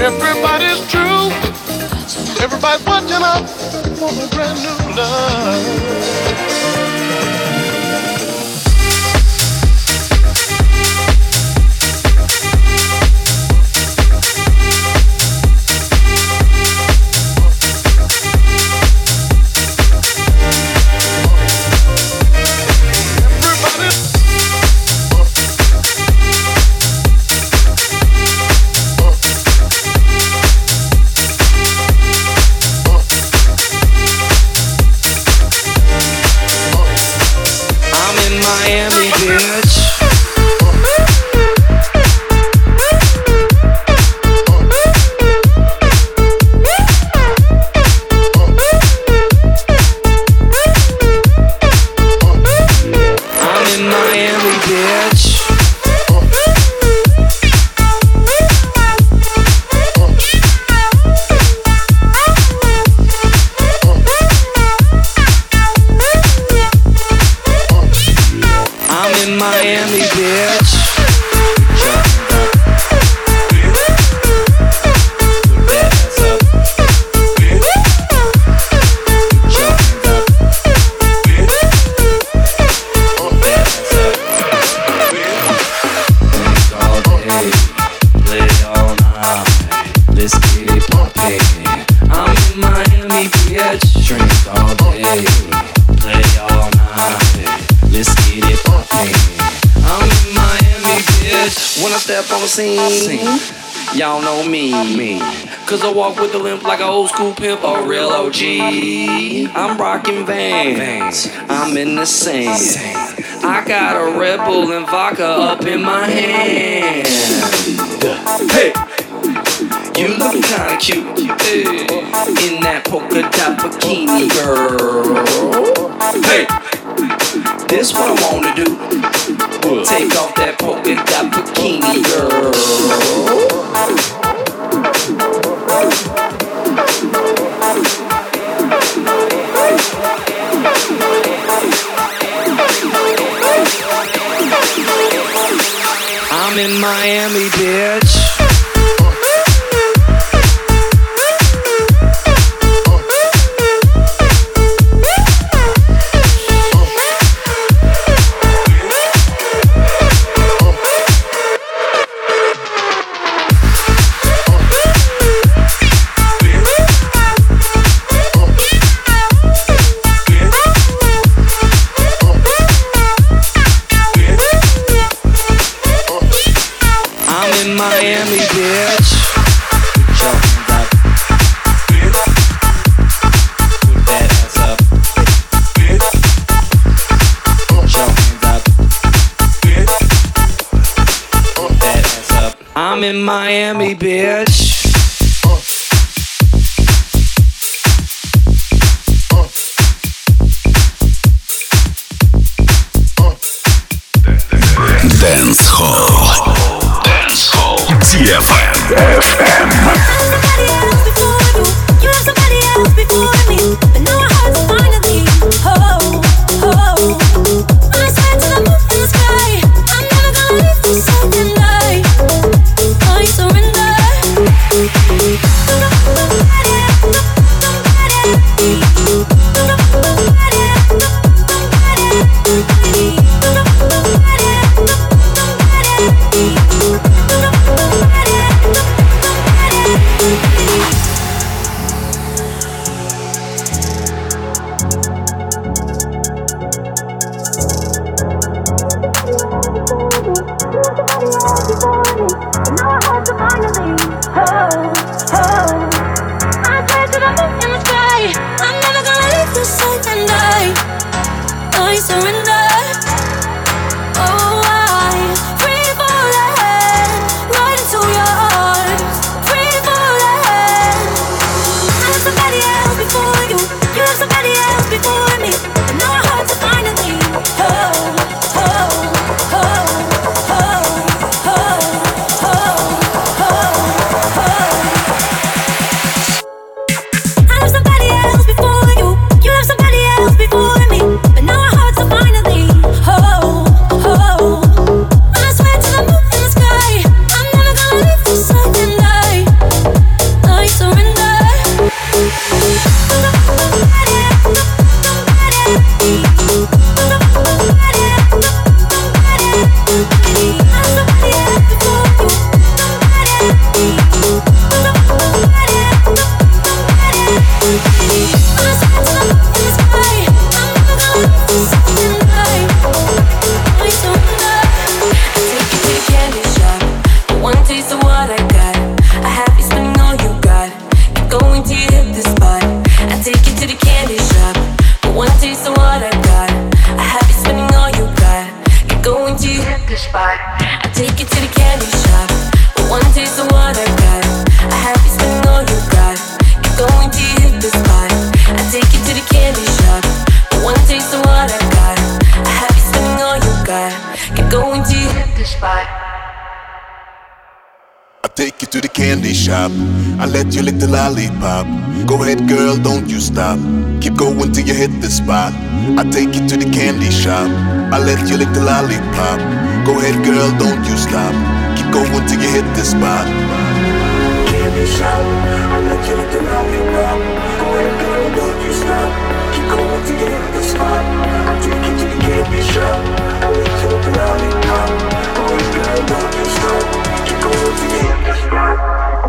Everybody's true. Everybody's watching up for a brand new love. Y'all know me. me. Cause I walk with a limp like an old school pimp, a real OG. I'm rocking vans, I'm in the same. I got a Red Bull and vodka up in my hand. Hey! You look kinda cute hey. in that polka dot bikini, girl. Hey, this what I wanna do. Take off that polka dot bikini, girl. I'm in Miami, bitch. In Miami, bitch. I let you lick the lollipop. Go ahead, girl, don't you stop. Keep going till you hit the spot. I take you to the candy shop. I let you lick the lollipop. Go ahead, girl, don't you stop. Keep going till you hit the spot. Candy shop. I let you lick the lollipop. Go ahead, girl, don't you stop. Keep going till you hit the spot. I take you to the candy shop.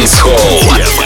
Dance Hall.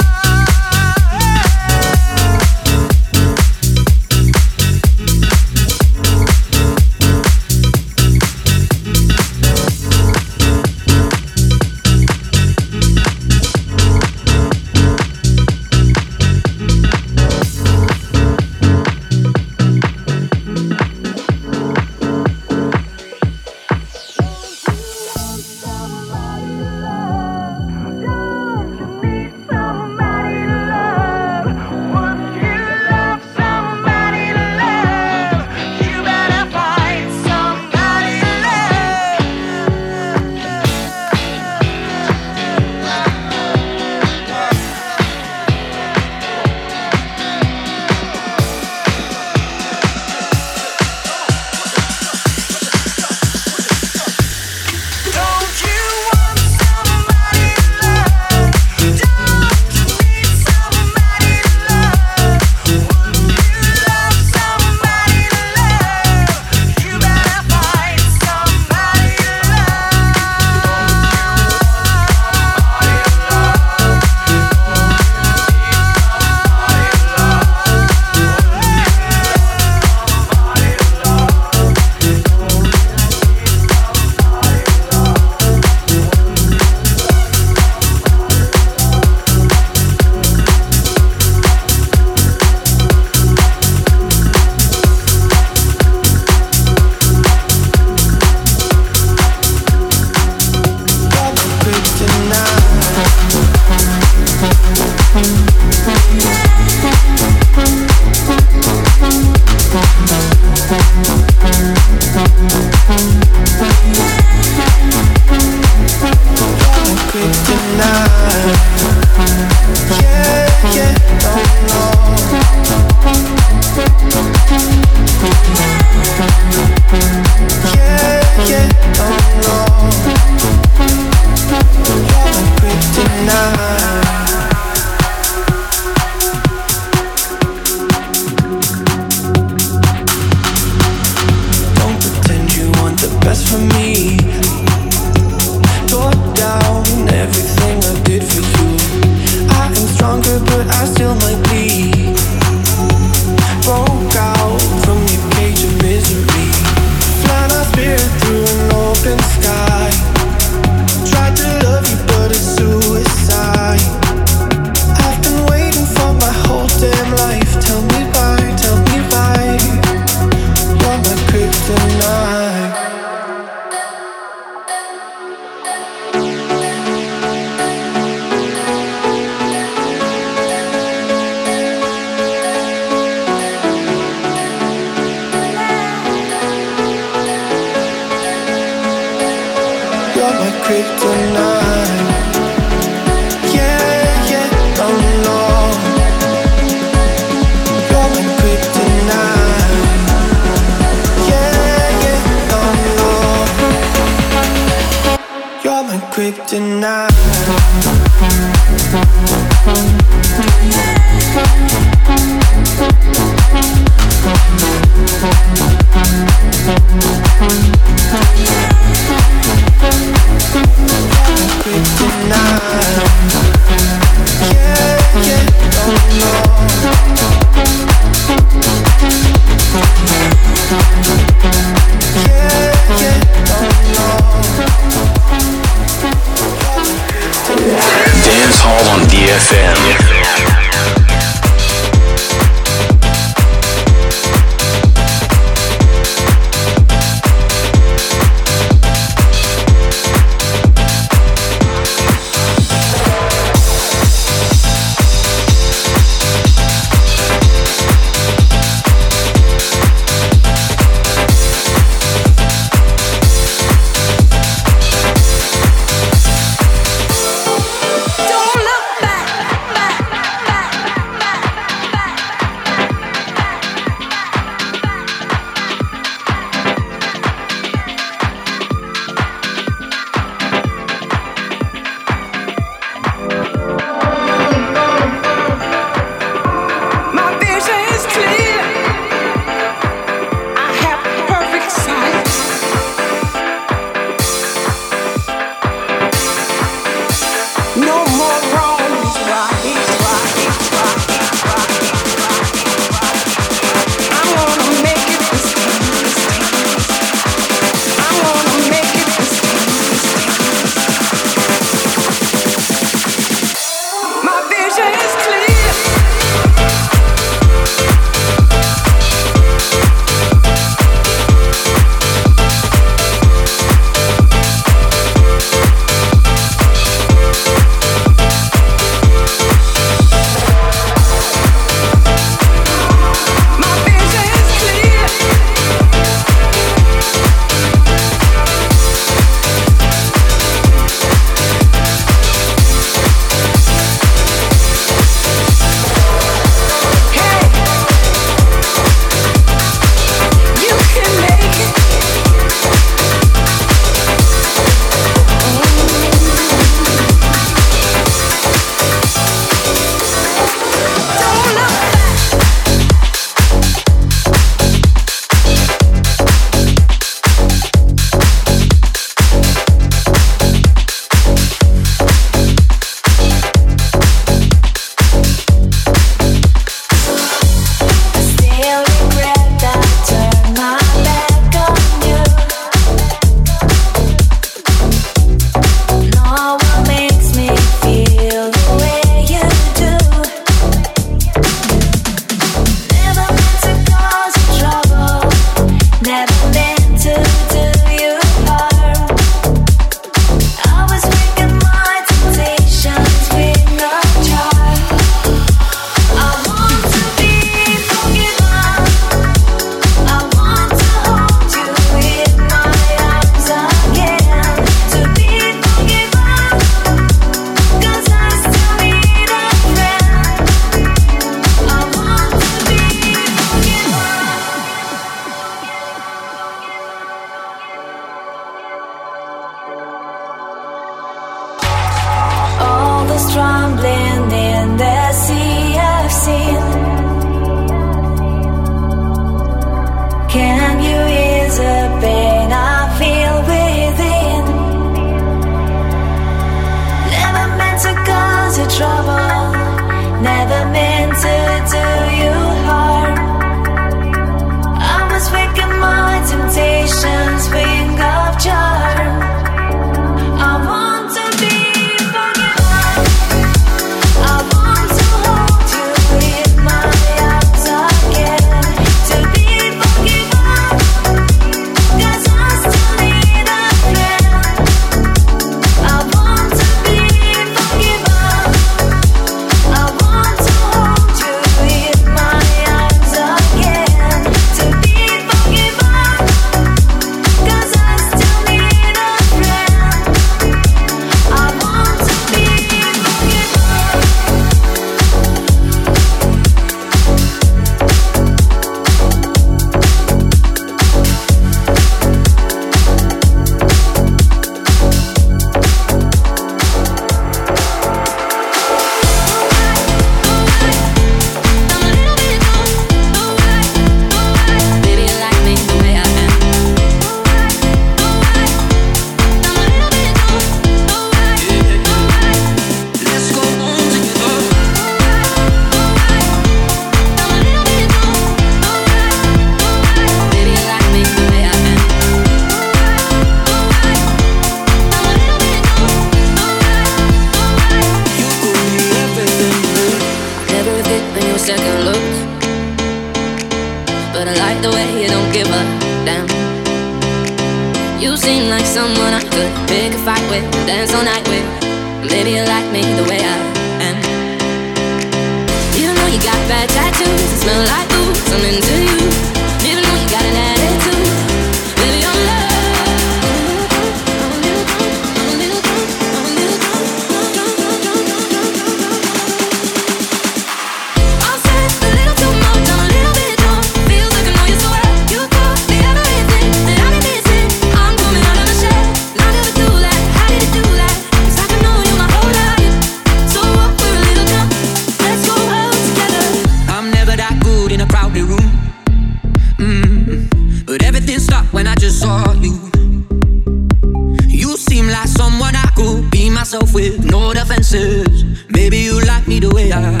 Maybe you like me the way I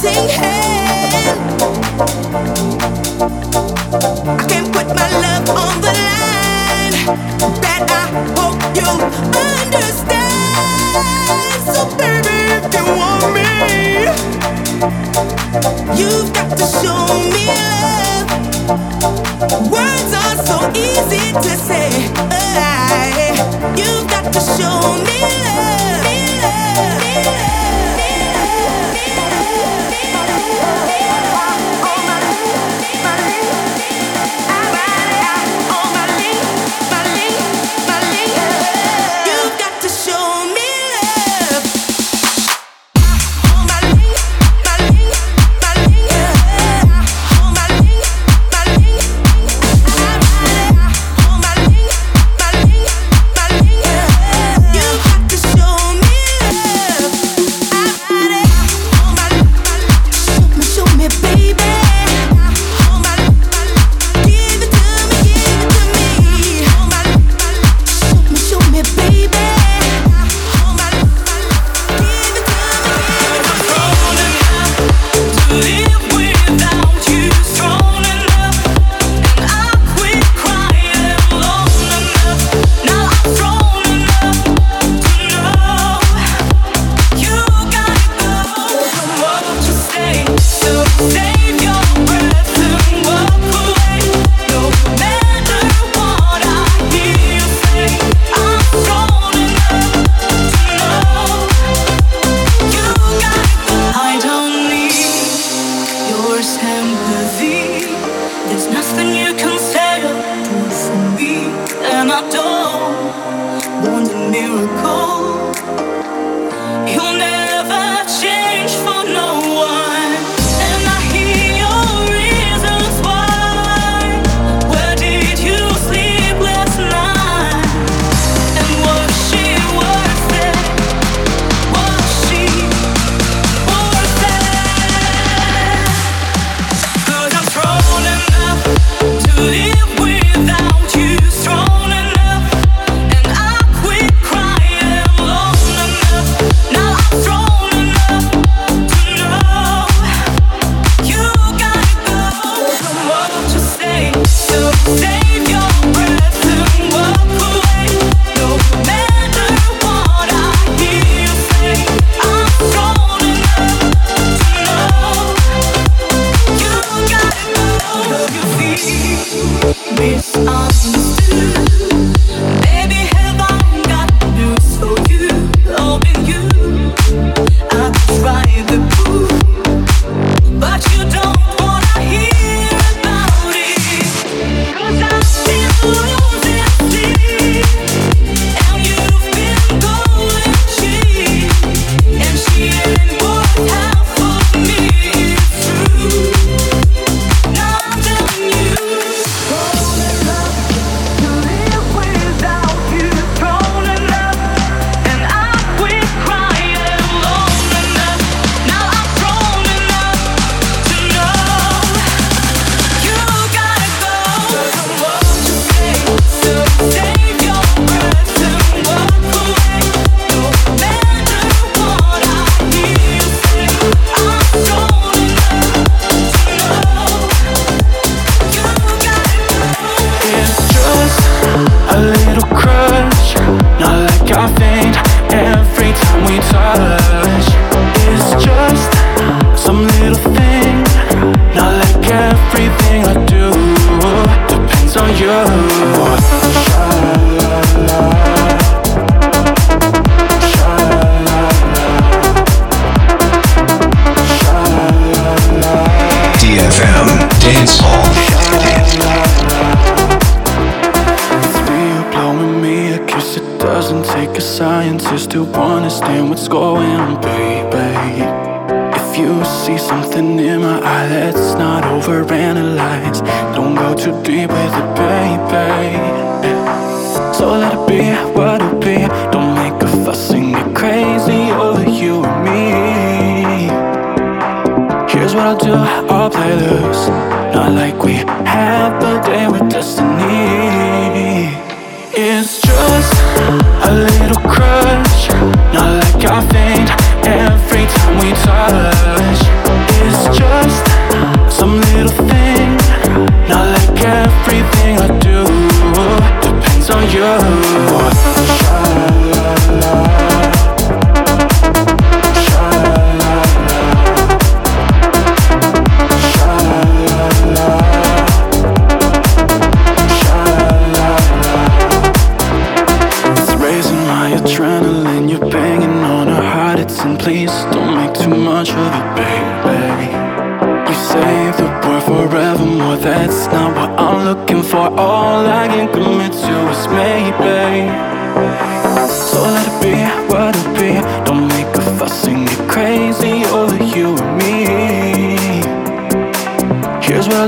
take hands.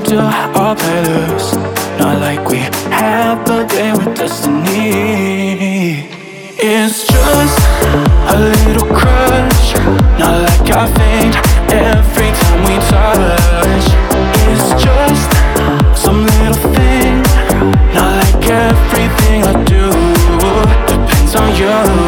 to our palace. Not like we have a day with destiny. It's just a little crush. Not like I faint every time we touch. It's just some little thing. Not like everything I do depends on you.